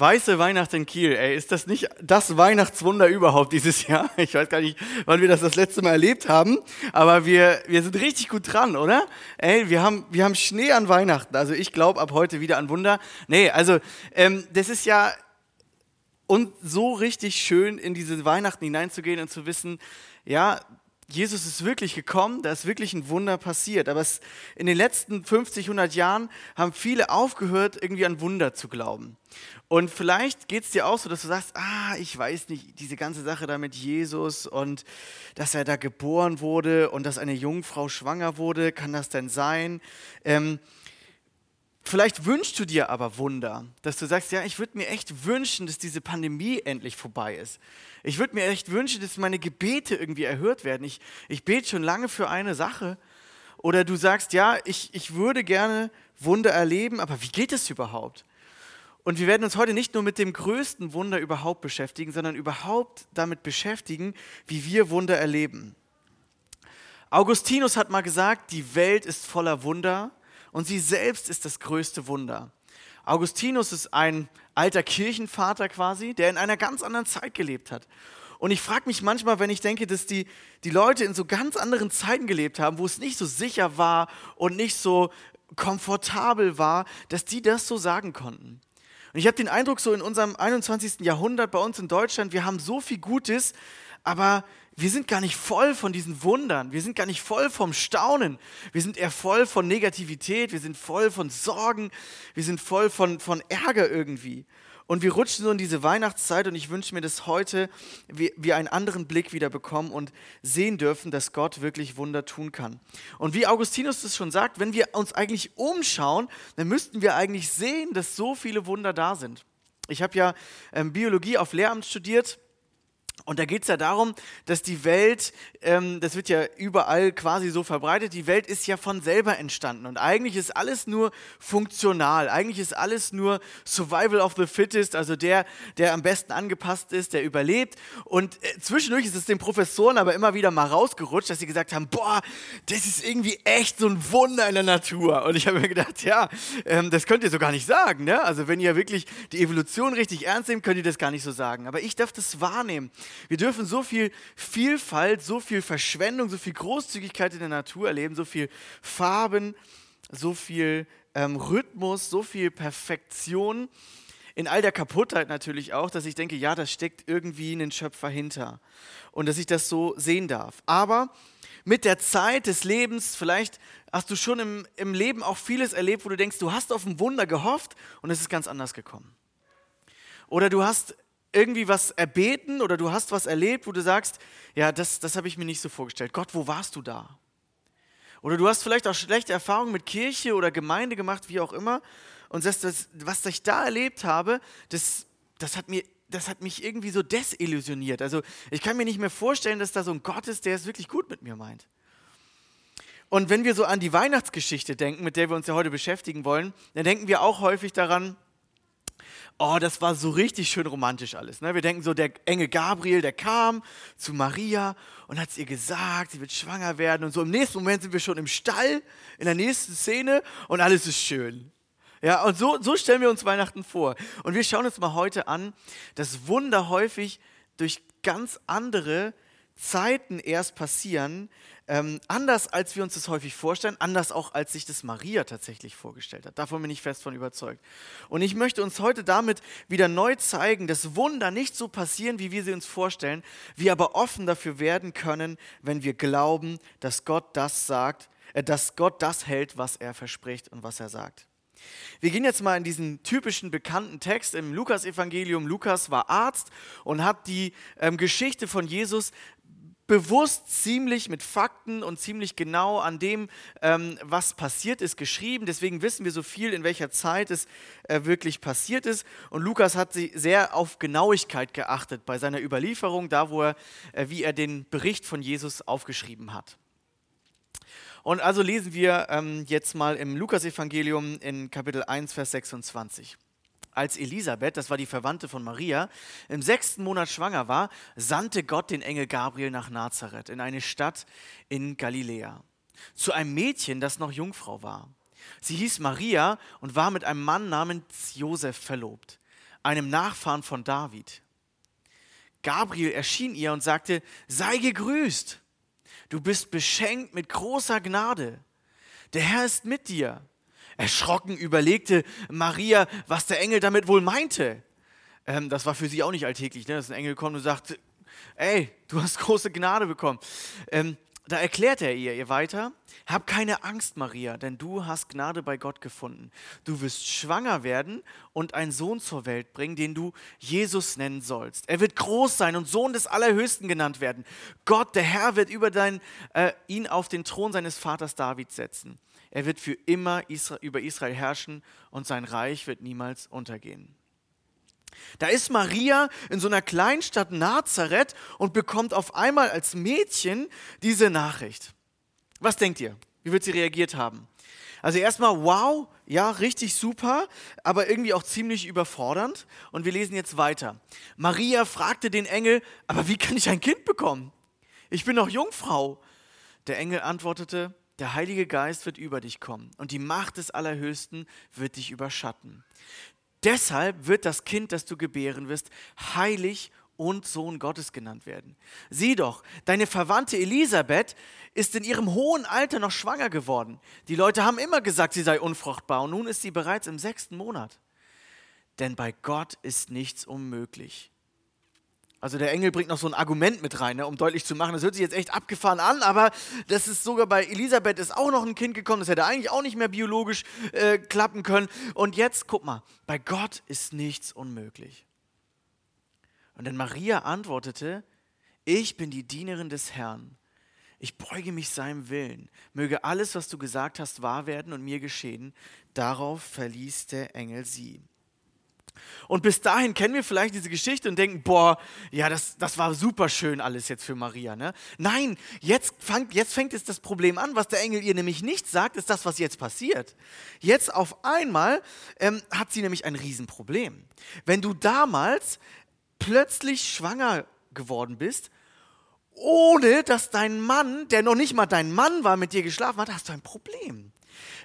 Weiße Weihnacht in Kiel, ey, ist das nicht das Weihnachtswunder überhaupt dieses Jahr? Ich weiß gar nicht, wann wir das das letzte Mal erlebt haben, aber wir, wir sind richtig gut dran, oder? Ey, wir haben, wir haben Schnee an Weihnachten, also ich glaube ab heute wieder an Wunder. Nee, also ähm, das ist ja und so richtig schön in diese Weihnachten hineinzugehen und zu wissen, ja, Jesus ist wirklich gekommen, da ist wirklich ein Wunder passiert. Aber es, in den letzten 50, 100 Jahren haben viele aufgehört, irgendwie an Wunder zu glauben. Und vielleicht geht es dir auch so, dass du sagst, ah, ich weiß nicht, diese ganze Sache da mit Jesus und dass er da geboren wurde und dass eine Jungfrau schwanger wurde, kann das denn sein? Ähm, Vielleicht wünschst du dir aber Wunder, dass du sagst, ja, ich würde mir echt wünschen, dass diese Pandemie endlich vorbei ist. Ich würde mir echt wünschen, dass meine Gebete irgendwie erhört werden. Ich, ich bete schon lange für eine Sache. Oder du sagst, ja, ich, ich würde gerne Wunder erleben, aber wie geht es überhaupt? Und wir werden uns heute nicht nur mit dem größten Wunder überhaupt beschäftigen, sondern überhaupt damit beschäftigen, wie wir Wunder erleben. Augustinus hat mal gesagt, die Welt ist voller Wunder und sie selbst ist das größte Wunder. Augustinus ist ein alter Kirchenvater quasi, der in einer ganz anderen Zeit gelebt hat. Und ich frage mich manchmal, wenn ich denke, dass die, die Leute in so ganz anderen Zeiten gelebt haben, wo es nicht so sicher war und nicht so komfortabel war, dass die das so sagen konnten. Und ich habe den Eindruck, so in unserem 21. Jahrhundert bei uns in Deutschland, wir haben so viel Gutes, aber wir sind gar nicht voll von diesen Wundern, wir sind gar nicht voll vom Staunen, wir sind eher voll von Negativität, wir sind voll von Sorgen, wir sind voll von, von Ärger irgendwie. Und wir rutschen so in diese Weihnachtszeit und ich wünsche mir, dass heute wir, einen anderen Blick wieder bekommen und sehen dürfen, dass Gott wirklich Wunder tun kann. Und wie Augustinus das schon sagt, wenn wir uns eigentlich umschauen, dann müssten wir eigentlich sehen, dass so viele Wunder da sind. Ich habe ja ähm, Biologie auf Lehramt studiert und da geht es ja darum, dass die Welt, ähm, das wird ja überall quasi so verbreitet, die Welt ist ja von selber entstanden. Und eigentlich ist alles nur funktional. Eigentlich ist alles nur Survival of the Fittest, also der, der am besten angepasst ist, der überlebt. Und äh, zwischendurch ist es den Professoren aber immer wieder mal rausgerutscht, dass sie gesagt haben, boah, das ist irgendwie echt so ein Wunder in der Natur. Und ich habe mir gedacht, ja, ähm, das könnt ihr so gar nicht sagen. Ne? Also wenn ihr wirklich die Evolution richtig ernst nehmt, könnt ihr das gar nicht so sagen. Aber ich darf das wahrnehmen. Wir dürfen so viel Vielfalt, so viel Verschwendung, so viel Großzügigkeit in der Natur erleben, so viel Farben, so viel ähm, Rhythmus, so viel Perfektion. In all der Kaputtheit natürlich auch, dass ich denke, ja, da steckt irgendwie ein Schöpfer hinter. Und dass ich das so sehen darf. Aber mit der Zeit des Lebens, vielleicht hast du schon im, im Leben auch vieles erlebt, wo du denkst, du hast auf ein Wunder gehofft und es ist ganz anders gekommen. Oder du hast irgendwie was erbeten oder du hast was erlebt, wo du sagst, ja, das, das habe ich mir nicht so vorgestellt. Gott, wo warst du da? Oder du hast vielleicht auch schlechte Erfahrungen mit Kirche oder Gemeinde gemacht, wie auch immer, und sagst, das, was ich da erlebt habe, das, das, hat mir, das hat mich irgendwie so desillusioniert. Also ich kann mir nicht mehr vorstellen, dass da so ein Gott ist, der es wirklich gut mit mir meint. Und wenn wir so an die Weihnachtsgeschichte denken, mit der wir uns ja heute beschäftigen wollen, dann denken wir auch häufig daran, oh, das war so richtig schön romantisch alles. Ne? Wir denken so, der Engel Gabriel, der kam zu Maria und hat es ihr gesagt, sie wird schwanger werden. Und so im nächsten Moment sind wir schon im Stall, in der nächsten Szene und alles ist schön. Ja, und so, so stellen wir uns Weihnachten vor. Und wir schauen uns mal heute an, dass Wunder häufig durch ganz andere Zeiten erst passieren, ähm, anders als wir uns das häufig vorstellen, anders auch als sich das Maria tatsächlich vorgestellt hat. Davon bin ich fest von überzeugt. Und ich möchte uns heute damit wieder neu zeigen, dass Wunder nicht so passieren, wie wir sie uns vorstellen, wir aber offen dafür werden können, wenn wir glauben, dass Gott das sagt, äh, dass Gott das hält, was er verspricht und was er sagt. Wir gehen jetzt mal in diesen typischen bekannten Text im Lukas-Evangelium. Lukas war Arzt und hat die ähm, Geschichte von Jesus bewusst ziemlich mit Fakten und ziemlich genau an dem, ähm, was passiert ist, geschrieben. Deswegen wissen wir so viel, in welcher Zeit es äh, wirklich passiert ist. Und Lukas hat sie sehr auf Genauigkeit geachtet bei seiner Überlieferung, da wo er, äh, wie er den Bericht von Jesus aufgeschrieben hat. Und also lesen wir ähm, jetzt mal im Lukasevangelium in Kapitel 1, Vers 26 als Elisabeth, das war die Verwandte von Maria, im sechsten Monat schwanger war, sandte Gott den Engel Gabriel nach Nazareth, in eine Stadt in Galiläa, zu einem Mädchen, das noch Jungfrau war. Sie hieß Maria und war mit einem Mann namens Josef verlobt. einem Nachfahren von David. Gabriel erschien ihr und sagte, sei gegrüßt, du bist beschenkt mit großer Gnade. Der Herr ist mit dir. Erschrocken überlegte Maria, was der Engel damit wohl meinte. Ähm, das war für sie auch nicht alltäglich, ne? dass ein Engel kommt und sagt, ey, du hast große Gnade bekommen. Ähm, da erklärt er ihr, ihr weiter, hab keine Angst, Maria, denn du hast Gnade bei Gott gefunden. Du wirst schwanger werden und einen Sohn zur Welt bringen, den du Jesus nennen sollst. Er wird groß sein und Sohn des Allerhöchsten genannt werden. Gott, der Herr, wird über dein, äh, ihn auf den Thron seines Vaters David setzen. Er wird für immer über Israel herrschen und sein Reich wird niemals untergehen. Da ist Maria in so einer Kleinstadt Nazareth und bekommt auf einmal als Mädchen diese Nachricht. Was denkt ihr? Wie wird sie reagiert haben? Also erstmal, wow, ja, richtig super, aber irgendwie auch ziemlich überfordernd. Und wir lesen jetzt weiter. Maria fragte den Engel, aber wie kann ich ein Kind bekommen? Ich bin noch Jungfrau. Der Engel antwortete, der Heilige Geist wird über dich kommen und die Macht des Allerhöchsten wird dich überschatten. Deshalb wird das Kind, das du gebären wirst, heilig und Sohn Gottes genannt werden. Sieh doch, deine Verwandte Elisabeth ist in ihrem hohen Alter noch schwanger geworden. Die Leute haben immer gesagt, sie sei unfruchtbar und nun ist sie bereits im sechsten Monat. Denn bei Gott ist nichts unmöglich. Also der Engel bringt noch so ein Argument mit rein, ne, um deutlich zu machen, das hört sich jetzt echt abgefahren an, aber das ist sogar bei Elisabeth ist auch noch ein Kind gekommen, das hätte eigentlich auch nicht mehr biologisch äh, klappen können. Und jetzt, guck mal, bei Gott ist nichts unmöglich. Und dann Maria antwortete, ich bin die Dienerin des Herrn. Ich beuge mich seinem Willen. Möge alles, was du gesagt hast, wahr werden und mir geschehen. Darauf verließ der Engel sie. Und bis dahin kennen wir vielleicht diese Geschichte und denken, boah, ja, das, das war super schön alles jetzt für Maria. Ne? Nein, jetzt, fang, jetzt fängt jetzt das Problem an. Was der Engel ihr nämlich nicht sagt, ist das, was jetzt passiert. Jetzt auf einmal ähm, hat sie nämlich ein Riesenproblem. Wenn du damals plötzlich schwanger geworden bist, ohne dass dein Mann, der noch nicht mal dein Mann war, mit dir geschlafen hat, hast du ein Problem.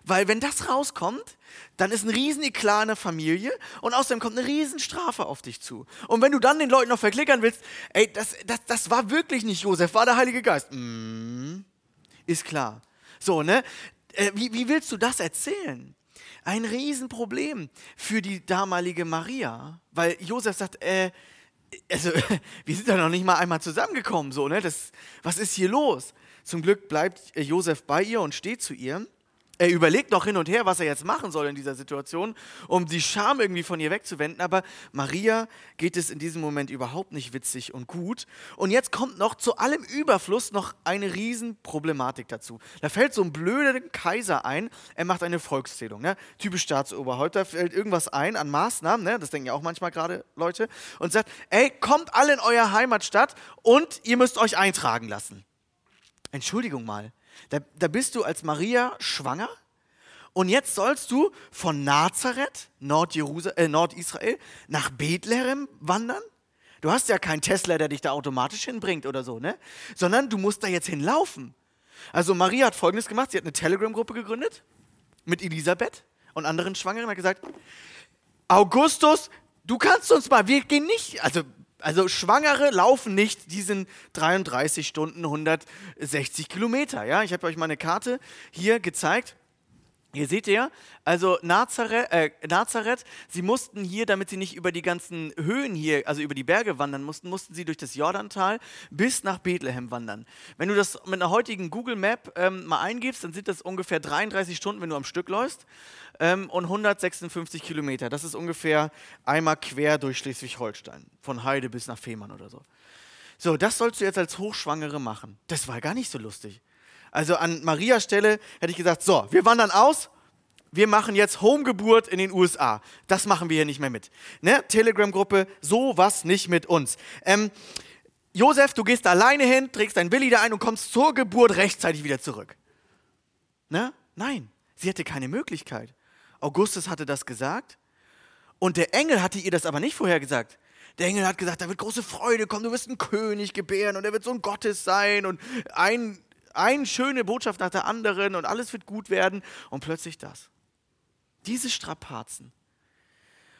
Weil wenn das rauskommt, dann ist ein riesen Eklat in der Familie und außerdem kommt eine riesen Strafe auf dich zu. Und wenn du dann den Leuten noch verklickern willst, ey, das, das, das war wirklich nicht Josef, war der Heilige Geist. Mm, ist klar. So, ne? Äh, wie, wie willst du das erzählen? Ein Riesenproblem für die damalige Maria, weil Josef sagt, äh, also, wir sind da noch nicht mal einmal zusammengekommen, so, ne? Das, was ist hier los? Zum Glück bleibt Josef bei ihr und steht zu ihr. Er überlegt noch hin und her, was er jetzt machen soll in dieser Situation, um die Scham irgendwie von ihr wegzuwenden. Aber Maria geht es in diesem Moment überhaupt nicht witzig und gut. Und jetzt kommt noch zu allem Überfluss noch eine Riesenproblematik dazu. Da fällt so ein blöder Kaiser ein, er macht eine Volkszählung. Ne? Typisch Staatsoberhaupt, da fällt irgendwas ein an Maßnahmen, ne? das denken ja auch manchmal gerade Leute, und sagt, ey, kommt alle in eure Heimatstadt und ihr müsst euch eintragen lassen. Entschuldigung mal. Da, da bist du als Maria schwanger und jetzt sollst du von Nazareth, äh, Nordisrael, nach Bethlehem wandern. Du hast ja keinen Tesla, der dich da automatisch hinbringt oder so, ne? Sondern du musst da jetzt hinlaufen. Also Maria hat Folgendes gemacht: Sie hat eine Telegram-Gruppe gegründet mit Elisabeth und anderen Schwangeren. Hat gesagt: Augustus, du kannst uns mal. Wir gehen nicht. Also also Schwangere laufen nicht diesen 33 Stunden 160 Kilometer. Ja? Ich habe euch mal eine Karte hier gezeigt. Hier seht ihr, also Nazareth, äh, Nazareth, sie mussten hier, damit sie nicht über die ganzen Höhen hier, also über die Berge wandern mussten, mussten sie durch das Jordantal bis nach Bethlehem wandern. Wenn du das mit einer heutigen Google Map ähm, mal eingibst, dann sind das ungefähr 33 Stunden, wenn du am Stück läufst, ähm, und 156 Kilometer. Das ist ungefähr einmal quer durch Schleswig-Holstein, von Heide bis nach Fehmarn oder so. So, das sollst du jetzt als Hochschwangere machen. Das war gar nicht so lustig. Also an Marias Stelle hätte ich gesagt, so, wir wandern aus, wir machen jetzt Homegeburt in den USA. Das machen wir hier nicht mehr mit. Ne? Telegram-Gruppe, sowas nicht mit uns. Ähm, Josef, du gehst alleine hin, trägst dein Willi da ein und kommst zur Geburt rechtzeitig wieder zurück. Ne? Nein, sie hatte keine Möglichkeit. Augustus hatte das gesagt und der Engel hatte ihr das aber nicht vorher gesagt. Der Engel hat gesagt, da wird große Freude kommen, du wirst einen König gebären und er wird so ein Gottes sein und ein eine schöne Botschaft nach der anderen und alles wird gut werden und plötzlich das. Diese Strapazen.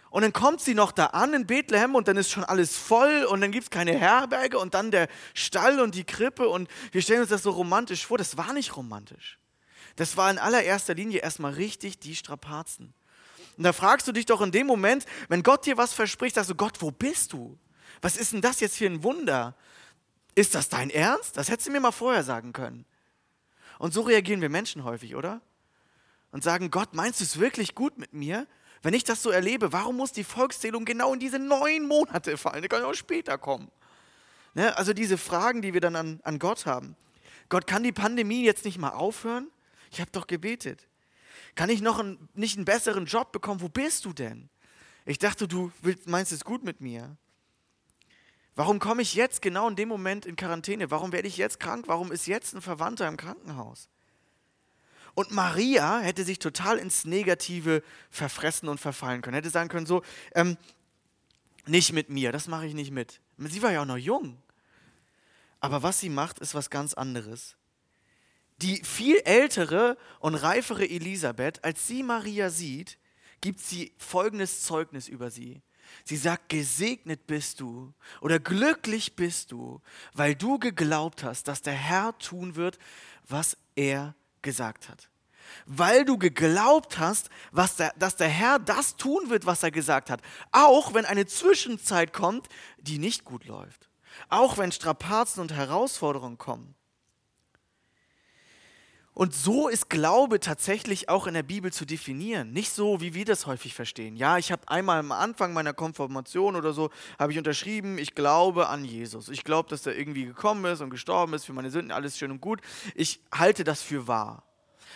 Und dann kommt sie noch da an in Bethlehem und dann ist schon alles voll und dann gibt es keine Herberge und dann der Stall und die Krippe und wir stellen uns das so romantisch vor. Das war nicht romantisch. Das war in allererster Linie erstmal richtig die Strapazen. Und da fragst du dich doch in dem Moment, wenn Gott dir was verspricht, sagst du, Gott, wo bist du? Was ist denn das jetzt für ein Wunder? Ist das dein Ernst? Das hättest du mir mal vorher sagen können. Und so reagieren wir Menschen häufig, oder? Und sagen, Gott, meinst du es wirklich gut mit mir? Wenn ich das so erlebe, warum muss die Volkszählung genau in diese neun Monate fallen? Die kann ja auch später kommen. Ne? Also diese Fragen, die wir dann an, an Gott haben. Gott, kann die Pandemie jetzt nicht mal aufhören? Ich habe doch gebetet. Kann ich noch ein, nicht einen besseren Job bekommen? Wo bist du denn? Ich dachte, du willst, meinst es gut mit mir. Warum komme ich jetzt genau in dem Moment in Quarantäne? Warum werde ich jetzt krank? Warum ist jetzt ein Verwandter im Krankenhaus? Und Maria hätte sich total ins Negative verfressen und verfallen können. Hätte sagen können, so, ähm, nicht mit mir, das mache ich nicht mit. Sie war ja auch noch jung. Aber was sie macht, ist was ganz anderes. Die viel ältere und reifere Elisabeth, als sie Maria sieht, gibt sie folgendes Zeugnis über sie. Sie sagt, gesegnet bist du oder glücklich bist du, weil du geglaubt hast, dass der Herr tun wird, was er gesagt hat. Weil du geglaubt hast, der, dass der Herr das tun wird, was er gesagt hat. Auch wenn eine Zwischenzeit kommt, die nicht gut läuft. Auch wenn Strapazen und Herausforderungen kommen. Und so ist Glaube tatsächlich auch in der Bibel zu definieren. Nicht so, wie wir das häufig verstehen. Ja, ich habe einmal am Anfang meiner Konfirmation oder so, habe ich unterschrieben, ich glaube an Jesus. Ich glaube, dass er irgendwie gekommen ist und gestorben ist für meine Sünden, alles schön und gut. Ich halte das für wahr.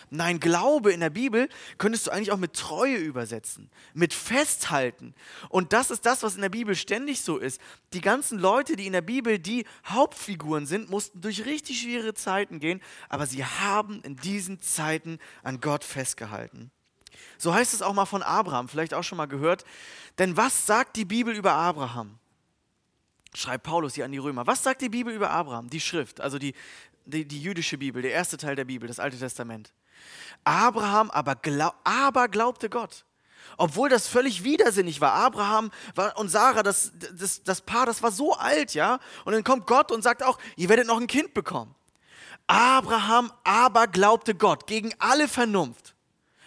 Nein, Glaube in der Bibel könntest du eigentlich auch mit Treue übersetzen, mit Festhalten. Und das ist das, was in der Bibel ständig so ist. Die ganzen Leute, die in der Bibel die Hauptfiguren sind, mussten durch richtig schwere Zeiten gehen, aber sie haben in diesen Zeiten an Gott festgehalten. So heißt es auch mal von Abraham, vielleicht auch schon mal gehört. Denn was sagt die Bibel über Abraham? Schreibt Paulus hier an die Römer. Was sagt die Bibel über Abraham? Die Schrift, also die, die, die jüdische Bibel, der erste Teil der Bibel, das Alte Testament. Abraham aber, glaub, aber glaubte Gott. Obwohl das völlig widersinnig war. Abraham und Sarah, das, das, das Paar, das war so alt, ja. Und dann kommt Gott und sagt auch, ihr werdet noch ein Kind bekommen. Abraham aber glaubte Gott gegen alle Vernunft,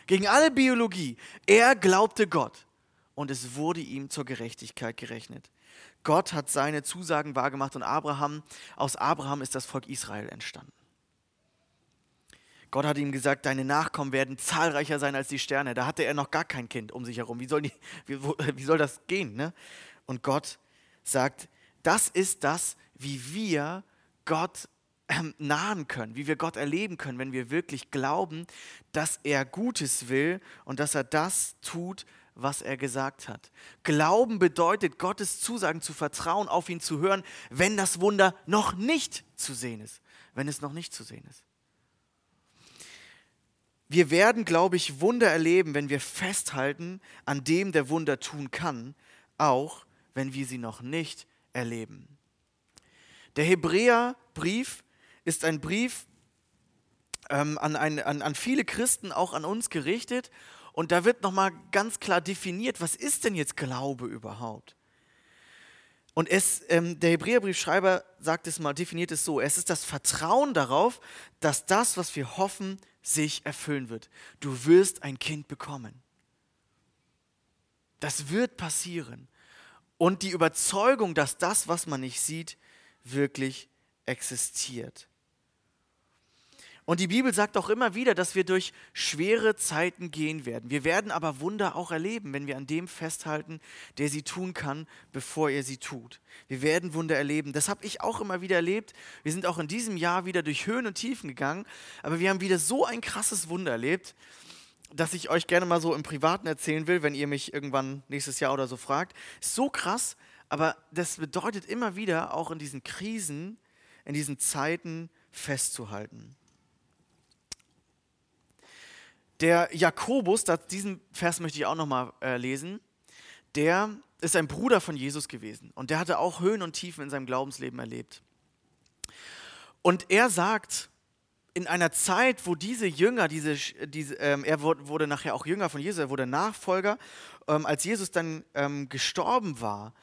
gegen alle Biologie. Er glaubte Gott und es wurde ihm zur Gerechtigkeit gerechnet. Gott hat seine Zusagen wahrgemacht und Abraham, aus Abraham ist das Volk Israel entstanden. Gott hat ihm gesagt, deine Nachkommen werden zahlreicher sein als die Sterne. Da hatte er noch gar kein Kind um sich herum. Wie soll, die, wie, wie soll das gehen? Ne? Und Gott sagt, das ist das, wie wir Gott ähm, nahen können, wie wir Gott erleben können, wenn wir wirklich glauben, dass er Gutes will und dass er das tut, was er gesagt hat. Glauben bedeutet, Gottes Zusagen zu vertrauen, auf ihn zu hören, wenn das Wunder noch nicht zu sehen ist. Wenn es noch nicht zu sehen ist. Wir werden, glaube ich, Wunder erleben, wenn wir festhalten an dem, der Wunder tun kann, auch wenn wir sie noch nicht erleben. Der Hebräerbrief ist ein Brief ähm, an, ein, an, an viele Christen, auch an uns gerichtet. Und da wird nochmal ganz klar definiert, was ist denn jetzt Glaube überhaupt? Und es, ähm, der Hebräerbriefschreiber sagt es mal, definiert es so: Es ist das Vertrauen darauf, dass das, was wir hoffen, sich erfüllen wird. Du wirst ein Kind bekommen. Das wird passieren. Und die Überzeugung, dass das, was man nicht sieht, wirklich existiert. Und die Bibel sagt auch immer wieder, dass wir durch schwere Zeiten gehen werden. Wir werden aber Wunder auch erleben, wenn wir an dem festhalten, der sie tun kann, bevor er sie tut. Wir werden Wunder erleben. Das habe ich auch immer wieder erlebt. Wir sind auch in diesem Jahr wieder durch Höhen und Tiefen gegangen, aber wir haben wieder so ein krasses Wunder erlebt, dass ich euch gerne mal so im Privaten erzählen will, wenn ihr mich irgendwann nächstes Jahr oder so fragt. So krass, aber das bedeutet immer wieder auch in diesen Krisen, in diesen Zeiten festzuhalten. Der Jakobus, diesen Vers möchte ich auch nochmal äh, lesen, der ist ein Bruder von Jesus gewesen und der hatte auch Höhen und Tiefen in seinem Glaubensleben erlebt. Und er sagt, in einer Zeit, wo diese Jünger, diese, diese, ähm, er wurde, nachher auch Jünger von Jesus, er wurde Nachfolger ähm, als Jesus dann ähm, gestorben war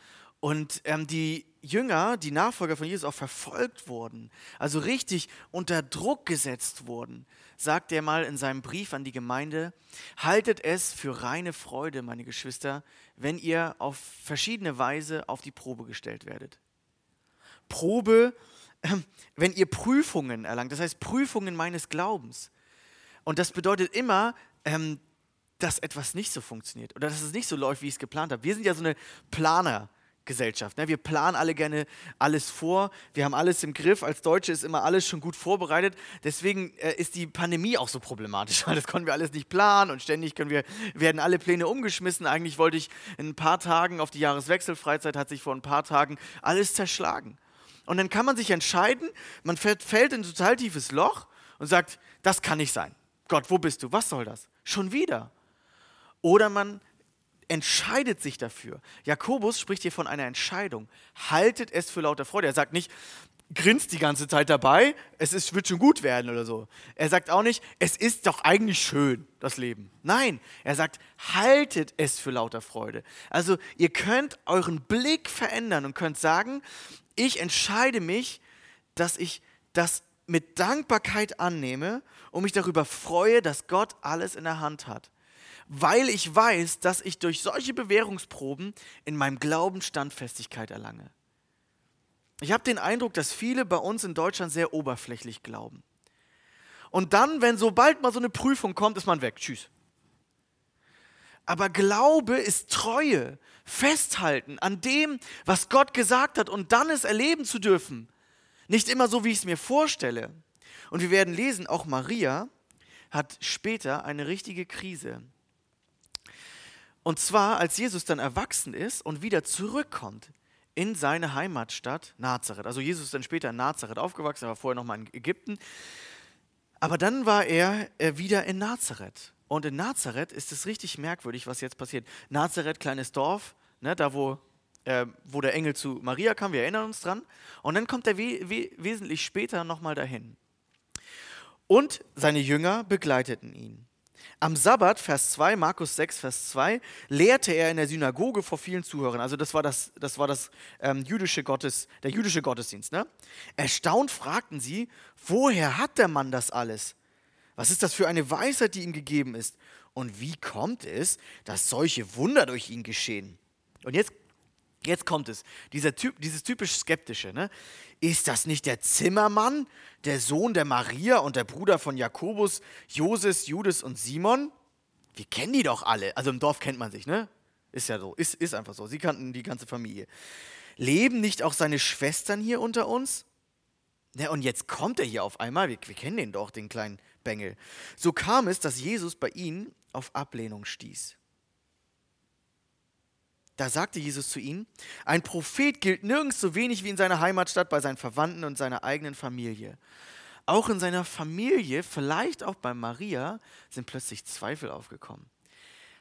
und ähm, die Jünger, die Nachfolger von Jesus auch verfolgt wurden, also richtig unter Druck gesetzt wurden, sagt er mal in seinem Brief an die Gemeinde, haltet es für reine Freude, meine Geschwister, wenn ihr auf verschiedene Weise auf die Probe gestellt werdet. Probe, ähm, wenn ihr Prüfungen erlangt, das heißt Prüfungen meines Glaubens. Und das bedeutet immer, ähm, dass etwas nicht so funktioniert oder dass es nicht so läuft, wie ich es geplant habe. Wir sind ja so eine Planer. Gesellschaft. Ne? Wir planen alle gerne alles vor. Wir haben alles im Griff. Als Deutsche ist immer alles schon gut vorbereitet. Deswegen äh, ist die Pandemie auch so problematisch, weil das konnten wir alles nicht planen und ständig können wir, werden alle Pläne umgeschmissen. Eigentlich wollte ich in ein paar Tagen auf die Jahreswechselfreizeit, hat sich vor ein paar Tagen alles zerschlagen. Und dann kann man sich entscheiden, man fällt, fällt in ein total tiefes Loch und sagt, das kann nicht sein. Gott, wo bist du? Was soll das? Schon wieder. Oder man entscheidet sich dafür. Jakobus spricht hier von einer Entscheidung. Haltet es für lauter Freude. Er sagt nicht, grinst die ganze Zeit dabei, es ist, wird schon gut werden oder so. Er sagt auch nicht, es ist doch eigentlich schön, das Leben. Nein, er sagt, haltet es für lauter Freude. Also ihr könnt euren Blick verändern und könnt sagen, ich entscheide mich, dass ich das mit Dankbarkeit annehme und mich darüber freue, dass Gott alles in der Hand hat weil ich weiß, dass ich durch solche Bewährungsproben in meinem Glauben Standfestigkeit erlange. Ich habe den Eindruck, dass viele bei uns in Deutschland sehr oberflächlich glauben. Und dann, wenn sobald mal so eine Prüfung kommt, ist man weg. Tschüss. Aber Glaube ist Treue, festhalten an dem, was Gott gesagt hat und dann es erleben zu dürfen. Nicht immer so, wie ich es mir vorstelle. Und wir werden lesen, auch Maria hat später eine richtige Krise. Und zwar, als Jesus dann erwachsen ist und wieder zurückkommt in seine Heimatstadt Nazareth. Also Jesus ist dann später in Nazareth aufgewachsen, er war vorher nochmal in Ägypten. Aber dann war er äh, wieder in Nazareth. Und in Nazareth ist es richtig merkwürdig, was jetzt passiert. Nazareth, kleines Dorf, ne, da wo, äh, wo der Engel zu Maria kam, wir erinnern uns dran. Und dann kommt er we we wesentlich später nochmal dahin. Und seine Jünger begleiteten ihn. Am Sabbat, Vers 2, Markus 6, Vers 2, lehrte er in der Synagoge vor vielen Zuhörern. Also das war das, das, war das ähm, jüdische Gottes, der jüdische Gottesdienst. Ne? Erstaunt fragten sie, woher hat der Mann das alles? Was ist das für eine Weisheit, die ihm gegeben ist? Und wie kommt es, dass solche Wunder durch ihn geschehen? Und jetzt Jetzt kommt es, dieser typ, dieses typisch Skeptische. Ne? Ist das nicht der Zimmermann, der Sohn der Maria und der Bruder von Jakobus, Joses, Judas und Simon? Wir kennen die doch alle. Also im Dorf kennt man sich, ne? Ist ja so, ist, ist einfach so. Sie kannten die ganze Familie. Leben nicht auch seine Schwestern hier unter uns? Ja, und jetzt kommt er hier auf einmal, wir, wir kennen den doch, den kleinen Bengel. So kam es, dass Jesus bei ihnen auf Ablehnung stieß. Da sagte Jesus zu ihnen, ein Prophet gilt nirgends so wenig wie in seiner Heimatstadt, bei seinen Verwandten und seiner eigenen Familie. Auch in seiner Familie, vielleicht auch bei Maria, sind plötzlich Zweifel aufgekommen.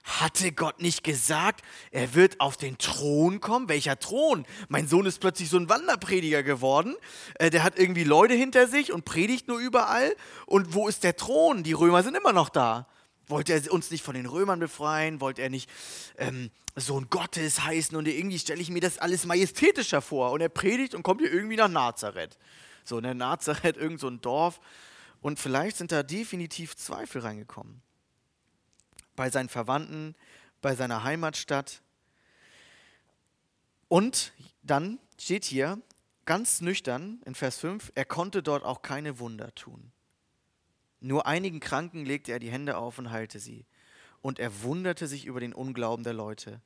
Hatte Gott nicht gesagt, er wird auf den Thron kommen? Welcher Thron? Mein Sohn ist plötzlich so ein Wanderprediger geworden. Äh, der hat irgendwie Leute hinter sich und predigt nur überall. Und wo ist der Thron? Die Römer sind immer noch da. Wollte er uns nicht von den Römern befreien? Wollte er nicht ähm, Sohn Gottes heißen? Und irgendwie stelle ich mir das alles majestätischer vor. Und er predigt und kommt hier irgendwie nach Nazareth. So, in der Nazareth, irgend so ein Dorf. Und vielleicht sind da definitiv Zweifel reingekommen. Bei seinen Verwandten, bei seiner Heimatstadt. Und dann steht hier ganz nüchtern in Vers 5, er konnte dort auch keine Wunder tun. Nur einigen Kranken legte er die Hände auf und heilte sie. Und er wunderte sich über den Unglauben der Leute.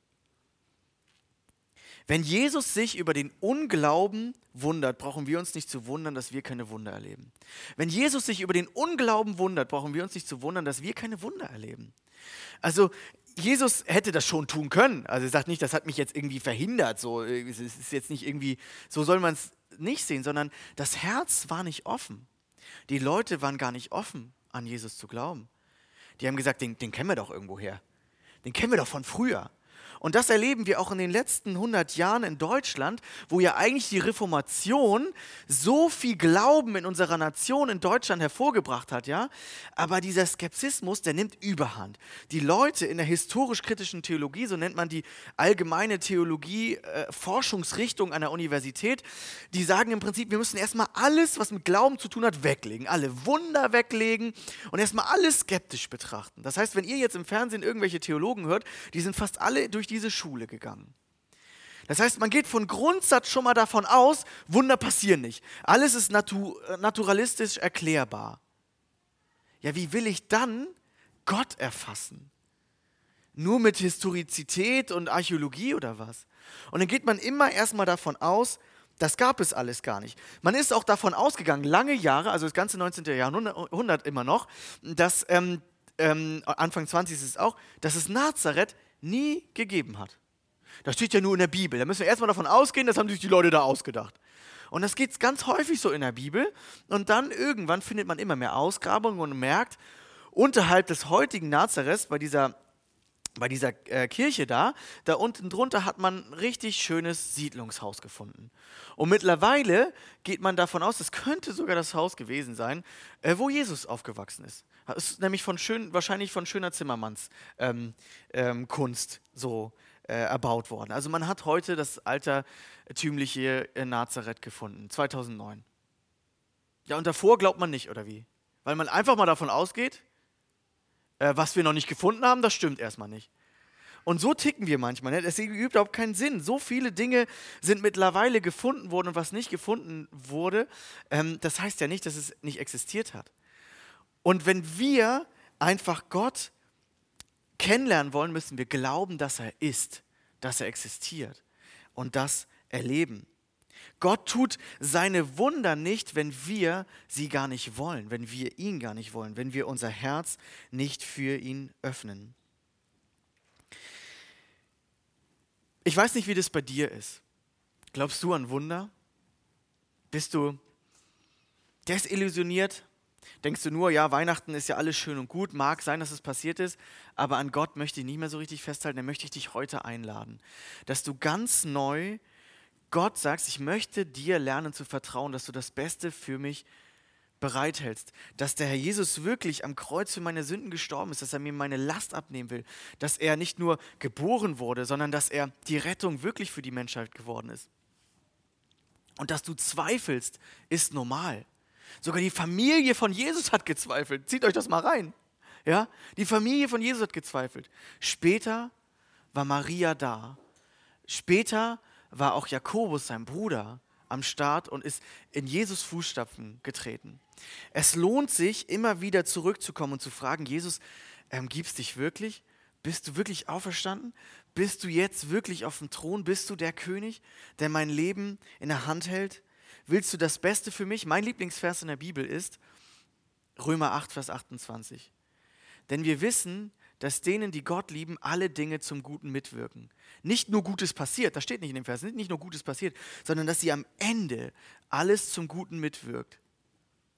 Wenn Jesus sich über den Unglauben wundert, brauchen wir uns nicht zu wundern, dass wir keine Wunder erleben. Wenn Jesus sich über den Unglauben wundert, brauchen wir uns nicht zu wundern, dass wir keine Wunder erleben. Also Jesus hätte das schon tun können. Also er sagt nicht, das hat mich jetzt irgendwie verhindert. So, es ist jetzt nicht irgendwie, so soll man es nicht sehen, sondern das Herz war nicht offen. Die Leute waren gar nicht offen, an Jesus zu glauben. Die haben gesagt, den, den kennen wir doch irgendwo her. Den kennen wir doch von früher. Und das erleben wir auch in den letzten 100 Jahren in Deutschland, wo ja eigentlich die Reformation so viel Glauben in unserer Nation in Deutschland hervorgebracht hat, ja. Aber dieser Skepsismus, der nimmt Überhand. Die Leute in der historisch-kritischen Theologie, so nennt man die allgemeine Theologie, äh, Forschungsrichtung an der Universität, die sagen im Prinzip, wir müssen erstmal alles, was mit Glauben zu tun hat, weglegen. Alle Wunder weglegen und erstmal alles skeptisch betrachten. Das heißt, wenn ihr jetzt im Fernsehen irgendwelche Theologen hört, die sind fast alle durch diese Schule gegangen. Das heißt, man geht von Grundsatz schon mal davon aus, Wunder passieren nicht. Alles ist natu äh, naturalistisch erklärbar. Ja, wie will ich dann Gott erfassen? Nur mit Historizität und Archäologie oder was? Und dann geht man immer erstmal davon aus, das gab es alles gar nicht. Man ist auch davon ausgegangen, lange Jahre, also das ganze 19. Jahrhundert immer noch, dass ähm, ähm, Anfang 20 ist es auch, dass es Nazareth nie gegeben hat. Das steht ja nur in der Bibel. Da müssen wir erstmal davon ausgehen, das haben sich die Leute da ausgedacht. Und das geht ganz häufig so in der Bibel. Und dann irgendwann findet man immer mehr Ausgrabungen und merkt, unterhalb des heutigen Nazareth, bei dieser, bei dieser äh, Kirche da, da unten drunter hat man ein richtig schönes Siedlungshaus gefunden. Und mittlerweile geht man davon aus, es könnte sogar das Haus gewesen sein, äh, wo Jesus aufgewachsen ist. Das ist nämlich von schön, wahrscheinlich von schöner Zimmermanns ähm, ähm, Kunst so äh, erbaut worden. Also man hat heute das altertümliche Nazareth gefunden, 2009. Ja, und davor glaubt man nicht, oder wie? Weil man einfach mal davon ausgeht, äh, was wir noch nicht gefunden haben, das stimmt erstmal nicht. Und so ticken wir manchmal. Ne? Das ergibt überhaupt keinen Sinn. So viele Dinge sind mittlerweile gefunden worden und was nicht gefunden wurde, ähm, das heißt ja nicht, dass es nicht existiert hat. Und wenn wir einfach Gott kennenlernen wollen, müssen wir glauben, dass er ist, dass er existiert und das erleben. Gott tut seine Wunder nicht, wenn wir sie gar nicht wollen, wenn wir ihn gar nicht wollen, wenn wir unser Herz nicht für ihn öffnen. Ich weiß nicht, wie das bei dir ist. Glaubst du an Wunder? Bist du desillusioniert? Denkst du nur, ja, Weihnachten ist ja alles schön und gut, mag sein, dass es passiert ist, aber an Gott möchte ich nicht mehr so richtig festhalten, dann möchte ich dich heute einladen, dass du ganz neu Gott sagst, ich möchte dir lernen zu vertrauen, dass du das Beste für mich bereithältst, dass der Herr Jesus wirklich am Kreuz für meine Sünden gestorben ist, dass er mir meine Last abnehmen will, dass er nicht nur geboren wurde, sondern dass er die Rettung wirklich für die Menschheit geworden ist. Und dass du zweifelst, ist normal. Sogar die Familie von Jesus hat gezweifelt. Zieht euch das mal rein. Ja? Die Familie von Jesus hat gezweifelt. Später war Maria da. Später war auch Jakobus, sein Bruder, am Start und ist in Jesus Fußstapfen getreten. Es lohnt sich, immer wieder zurückzukommen und zu fragen, Jesus, ähm, gibst dich wirklich? Bist du wirklich auferstanden? Bist du jetzt wirklich auf dem Thron? Bist du der König, der mein Leben in der Hand hält? Willst du das Beste für mich? Mein Lieblingsvers in der Bibel ist Römer 8, Vers 28. Denn wir wissen, dass denen, die Gott lieben, alle Dinge zum Guten mitwirken. Nicht nur Gutes passiert, das steht nicht in dem Vers, nicht nur Gutes passiert, sondern dass sie am Ende alles zum Guten mitwirkt.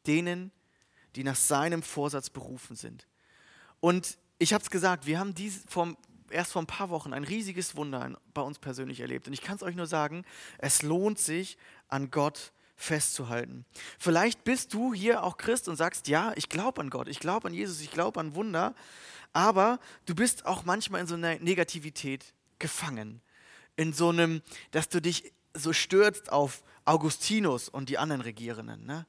Denen, die nach seinem Vorsatz berufen sind. Und ich habe es gesagt, wir haben dies vom, erst vor ein paar Wochen ein riesiges Wunder bei uns persönlich erlebt. Und ich kann es euch nur sagen, es lohnt sich, an Gott festzuhalten. Vielleicht bist du hier auch Christ und sagst, ja, ich glaube an Gott, ich glaube an Jesus, ich glaube an Wunder, aber du bist auch manchmal in so einer Negativität gefangen. In so einem, dass du dich so stürzt auf Augustinus und die anderen Regierenden. Ne?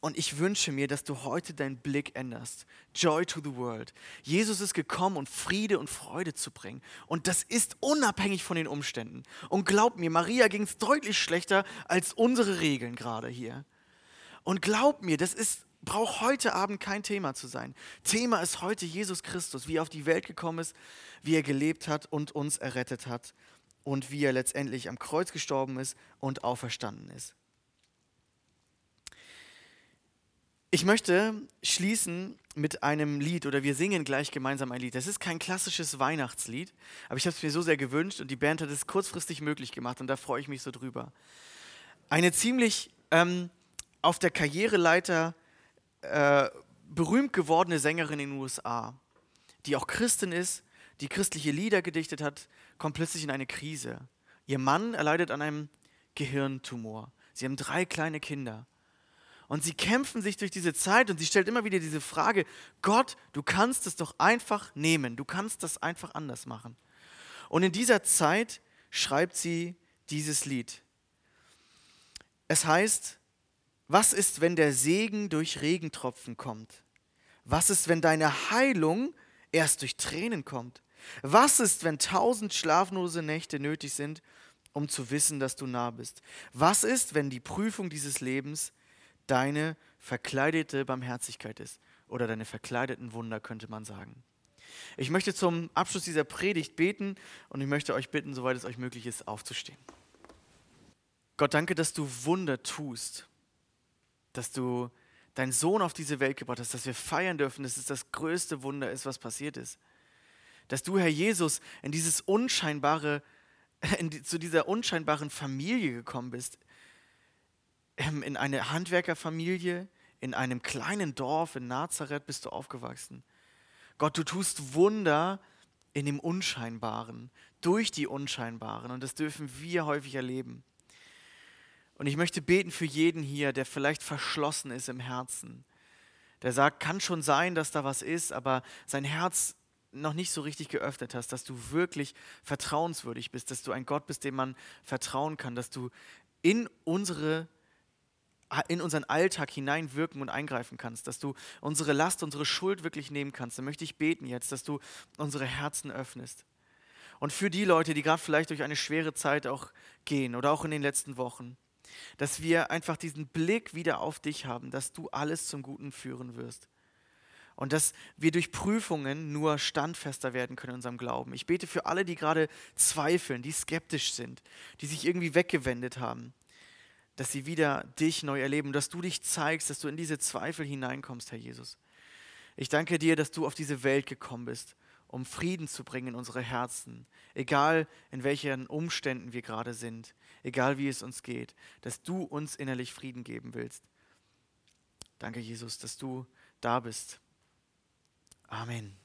Und ich wünsche mir, dass du heute deinen Blick änderst. Joy to the world. Jesus ist gekommen, um Friede und Freude zu bringen. Und das ist unabhängig von den Umständen. Und glaub mir, Maria ging es deutlich schlechter als unsere Regeln gerade hier. Und glaub mir, das ist, braucht heute Abend kein Thema zu sein. Thema ist heute Jesus Christus, wie er auf die Welt gekommen ist, wie er gelebt hat und uns errettet hat und wie er letztendlich am Kreuz gestorben ist und auferstanden ist. Ich möchte schließen mit einem Lied oder wir singen gleich gemeinsam ein Lied. Das ist kein klassisches Weihnachtslied, aber ich habe es mir so sehr gewünscht und die Band hat es kurzfristig möglich gemacht und da freue ich mich so drüber. Eine ziemlich ähm, auf der Karriereleiter äh, berühmt gewordene Sängerin in den USA, die auch Christin ist, die christliche Lieder gedichtet hat, kommt plötzlich in eine Krise. Ihr Mann erleidet an einem Gehirntumor. Sie haben drei kleine Kinder. Und sie kämpfen sich durch diese Zeit und sie stellt immer wieder diese Frage, Gott, du kannst es doch einfach nehmen, du kannst das einfach anders machen. Und in dieser Zeit schreibt sie dieses Lied. Es heißt, was ist, wenn der Segen durch Regentropfen kommt? Was ist, wenn deine Heilung erst durch Tränen kommt? Was ist, wenn tausend schlaflose Nächte nötig sind, um zu wissen, dass du nah bist? Was ist, wenn die Prüfung dieses Lebens deine verkleidete Barmherzigkeit ist oder deine verkleideten Wunder, könnte man sagen. Ich möchte zum Abschluss dieser Predigt beten und ich möchte euch bitten, soweit es euch möglich ist, aufzustehen. Gott, danke, dass du Wunder tust, dass du deinen Sohn auf diese Welt gebracht hast, dass wir feiern dürfen, dass es das größte Wunder ist, was passiert ist. Dass du, Herr Jesus, in dieses unscheinbare, in die, zu dieser unscheinbaren Familie gekommen bist, ähm, in eine Handwerkerfamilie, in einem kleinen Dorf in Nazareth bist du aufgewachsen. Gott, du tust Wunder in dem Unscheinbaren, durch die Unscheinbaren. Und das dürfen wir häufig erleben. Und ich möchte beten für jeden hier, der vielleicht verschlossen ist im Herzen. Der sagt, kann schon sein, dass da was ist, aber sein Herz noch nicht so richtig geöffnet hast, dass du wirklich vertrauenswürdig bist, dass du ein Gott bist, dem man vertrauen kann, dass du in unsere in unseren Alltag hineinwirken und eingreifen kannst, dass du unsere Last, unsere Schuld wirklich nehmen kannst. Dann möchte ich beten jetzt, dass du unsere Herzen öffnest. Und für die Leute, die gerade vielleicht durch eine schwere Zeit auch gehen oder auch in den letzten Wochen, dass wir einfach diesen Blick wieder auf dich haben, dass du alles zum Guten führen wirst. Und dass wir durch Prüfungen nur standfester werden können in unserem Glauben. Ich bete für alle, die gerade zweifeln, die skeptisch sind, die sich irgendwie weggewendet haben dass sie wieder dich neu erleben, dass du dich zeigst, dass du in diese Zweifel hineinkommst, Herr Jesus. Ich danke dir, dass du auf diese Welt gekommen bist, um Frieden zu bringen in unsere Herzen, egal in welchen Umständen wir gerade sind, egal wie es uns geht, dass du uns innerlich Frieden geben willst. Danke, Jesus, dass du da bist. Amen.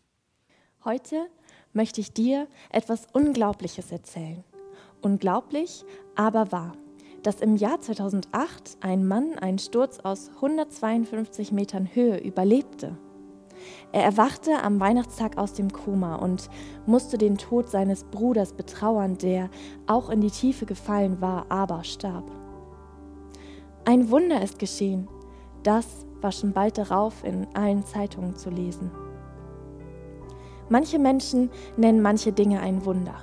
Heute möchte ich dir etwas Unglaubliches erzählen. Unglaublich, aber wahr dass im Jahr 2008 ein Mann einen Sturz aus 152 Metern Höhe überlebte. Er erwachte am Weihnachtstag aus dem Koma und musste den Tod seines Bruders betrauern, der auch in die Tiefe gefallen war, aber starb. Ein Wunder ist geschehen. Das war schon bald darauf in allen Zeitungen zu lesen. Manche Menschen nennen manche Dinge ein Wunder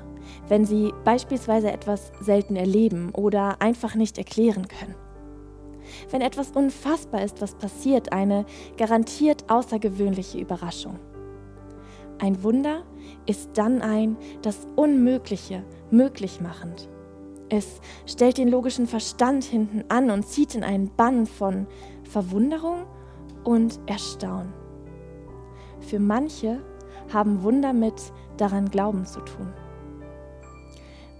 wenn sie beispielsweise etwas selten erleben oder einfach nicht erklären können. Wenn etwas unfassbar ist, was passiert, eine garantiert außergewöhnliche Überraschung. Ein Wunder ist dann ein das Unmögliche möglich machend. Es stellt den logischen Verstand hinten an und zieht in einen Bann von Verwunderung und Erstaunen. Für manche haben Wunder mit daran Glauben zu tun.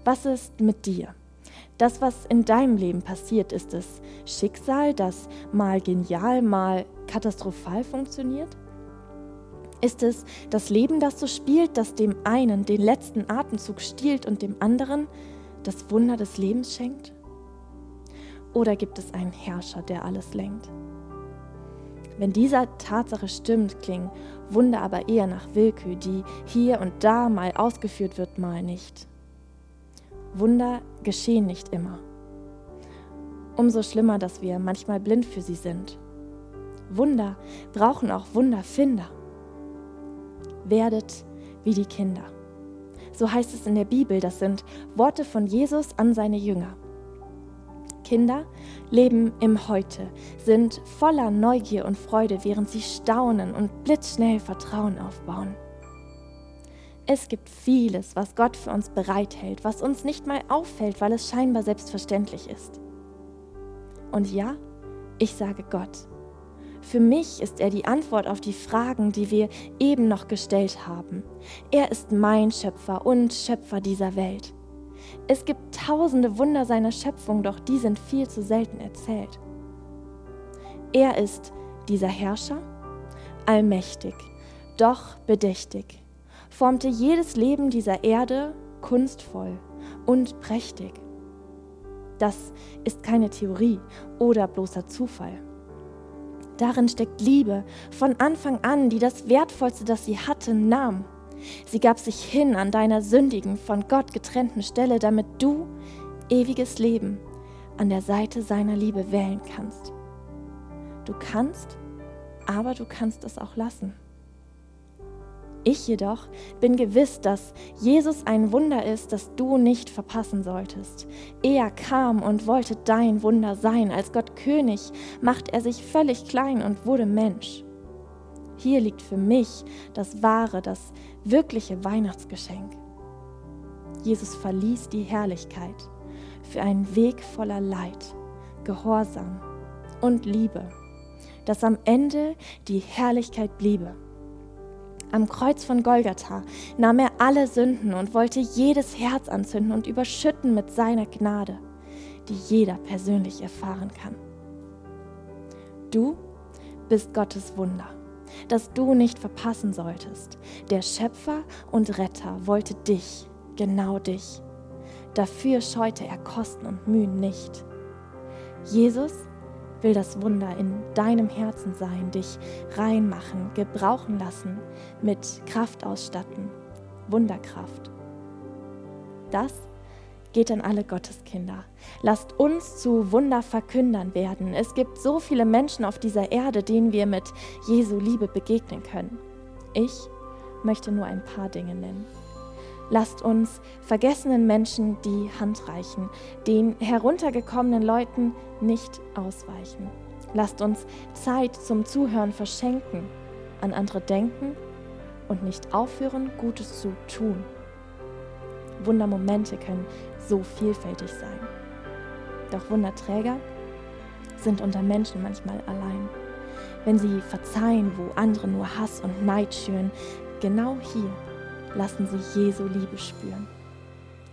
Was ist mit dir? Das, was in deinem Leben passiert, ist es Schicksal, das mal genial, mal katastrophal funktioniert? Ist es das Leben, das so spielt, das dem einen den letzten Atemzug stiehlt und dem anderen das Wunder des Lebens schenkt? Oder gibt es einen Herrscher, der alles lenkt? Wenn dieser Tatsache stimmt, klingen Wunder aber eher nach Willkür, die hier und da mal ausgeführt wird, mal nicht. Wunder geschehen nicht immer. Umso schlimmer, dass wir manchmal blind für sie sind. Wunder brauchen auch Wunderfinder. Werdet wie die Kinder. So heißt es in der Bibel, das sind Worte von Jesus an seine Jünger. Kinder leben im Heute, sind voller Neugier und Freude, während sie staunen und blitzschnell Vertrauen aufbauen. Es gibt vieles, was Gott für uns bereithält, was uns nicht mal auffällt, weil es scheinbar selbstverständlich ist. Und ja, ich sage Gott. Für mich ist er die Antwort auf die Fragen, die wir eben noch gestellt haben. Er ist mein Schöpfer und Schöpfer dieser Welt. Es gibt tausende Wunder seiner Schöpfung, doch die sind viel zu selten erzählt. Er ist dieser Herrscher, allmächtig, doch bedächtig formte jedes Leben dieser Erde kunstvoll und prächtig. Das ist keine Theorie oder bloßer Zufall. Darin steckt Liebe von Anfang an, die das Wertvollste, das sie hatte, nahm. Sie gab sich hin an deiner sündigen, von Gott getrennten Stelle, damit du ewiges Leben an der Seite seiner Liebe wählen kannst. Du kannst, aber du kannst es auch lassen. Ich jedoch bin gewiss, dass Jesus ein Wunder ist, das du nicht verpassen solltest. Er kam und wollte dein Wunder sein. Als Gott König macht er sich völlig klein und wurde Mensch. Hier liegt für mich das wahre, das wirkliche Weihnachtsgeschenk. Jesus verließ die Herrlichkeit für einen Weg voller Leid, Gehorsam und Liebe, dass am Ende die Herrlichkeit bliebe. Am Kreuz von Golgatha nahm er alle Sünden und wollte jedes Herz anzünden und überschütten mit seiner Gnade, die jeder persönlich erfahren kann. Du bist Gottes Wunder, das du nicht verpassen solltest. Der Schöpfer und Retter wollte dich, genau dich. Dafür scheute er Kosten und Mühen nicht. Jesus will das Wunder in deinem Herzen sein, dich reinmachen, gebrauchen lassen, mit Kraft ausstatten, Wunderkraft. Das geht an alle Gotteskinder. Lasst uns zu Wunderverkündern werden. Es gibt so viele Menschen auf dieser Erde, denen wir mit Jesu Liebe begegnen können. Ich möchte nur ein paar Dinge nennen. Lasst uns vergessenen Menschen die Hand reichen, den heruntergekommenen Leuten nicht ausweichen. Lasst uns Zeit zum Zuhören verschenken, an andere denken und nicht aufhören, Gutes zu tun. Wundermomente können so vielfältig sein. Doch Wunderträger sind unter Menschen manchmal allein. Wenn sie verzeihen, wo andere nur Hass und Neid schüren, genau hier lassen sie Jesu Liebe spüren.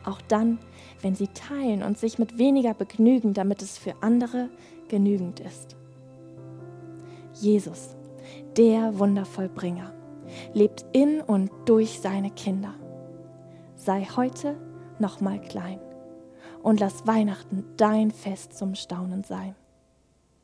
Auch dann, wenn sie teilen und sich mit weniger begnügen, damit es für andere genügend ist. Jesus, der Wundervollbringer, lebt in und durch seine Kinder. Sei heute nochmal klein und lass Weihnachten dein Fest zum Staunen sein.